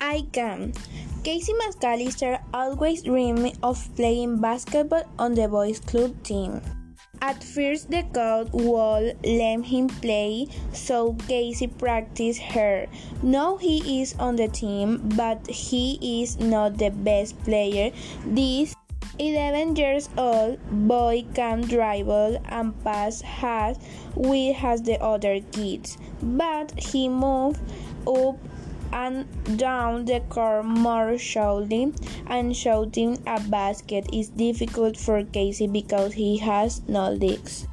I can. Casey McAllister always dreamed of playing basketball on the boys' club team. At first, the coach would let him play, so Casey practiced her. Now he is on the team, but he is not the best player. This 11 years old boy can dribble and pass as well as the other kids, but he moved up and down the court more slowly, and shouting a basket is difficult for Casey because he has no legs.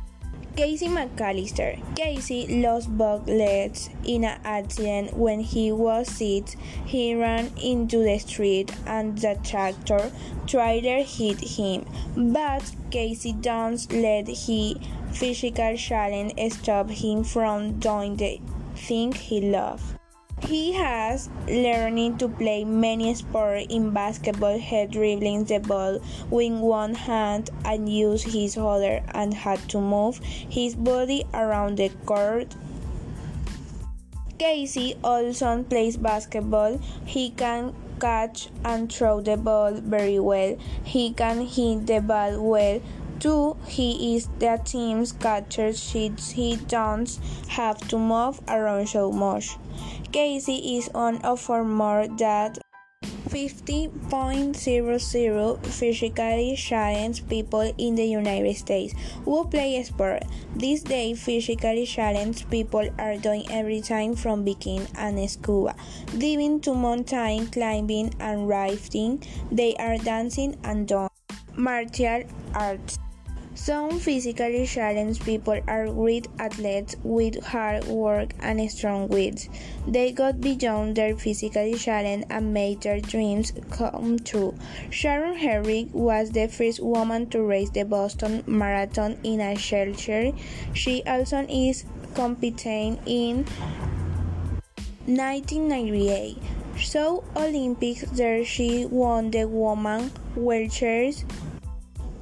Casey McAllister. Casey lost both legs in an accident when he was six. He ran into the street and the tractor trailer hit him. But Casey don't let his physical challenge stop him from doing the thing he loves. He has learned to play many sports in basketball, head dribbling the ball with one hand and use his other and had to move his body around the court. Casey also plays basketball. He can catch and throw the ball very well. He can hit the ball well too. He is the team's catcher since he doesn't have to move around so much. Casey is on of our more than 50.00 physically challenged people in the United States who play sport. These days, physically challenged people are doing everything from biking and scuba diving to mountain climbing and rafting. They are dancing and doing martial Some physically challenged people are great athletes with hard work and strong wills. They got beyond their physical challenge and made their dreams come true. Sharon Hedrick was the first woman to race the Boston Marathon in a wheelchair. She also is competing in 1998. Seoul Olympics there she won the woman wheelchairs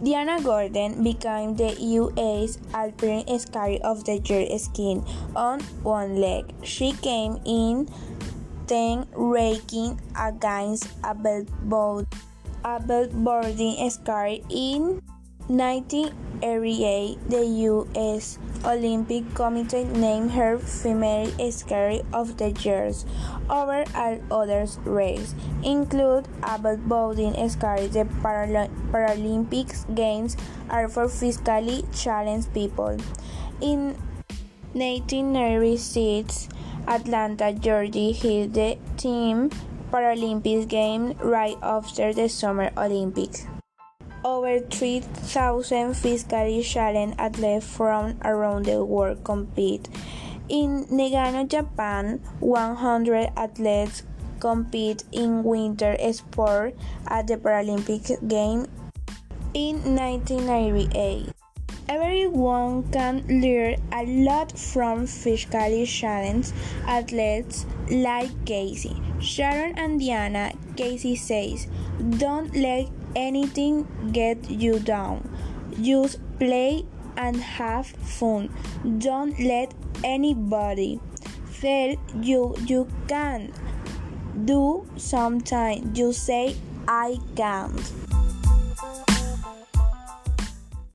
Diana Golden became the U.S. Alpine Skier of the Year skiing on one leg. She came in 10 ranking against a bellboard, boarding skier in 1988, the U.S. Olympic Committee named her Female Skier of the Year over all others races, include able-bodied skiers. The Paralympics Games are for physically challenged people. In 1996, Atlanta, Georgia held the team Paralympics Games right after the Summer Olympics. Over 3,000 physically challenged athletes from around the world compete. In Nagano, Japan, 100 athletes compete in winter sport at the Paralympic Games in 1998. Everyone can learn a lot from physically challenged athletes like Casey. Sharon and Diana, Casey says, Don't let anything get you down. Just play and have fun. Don't let anybody tell you you can't do something. You say I can't.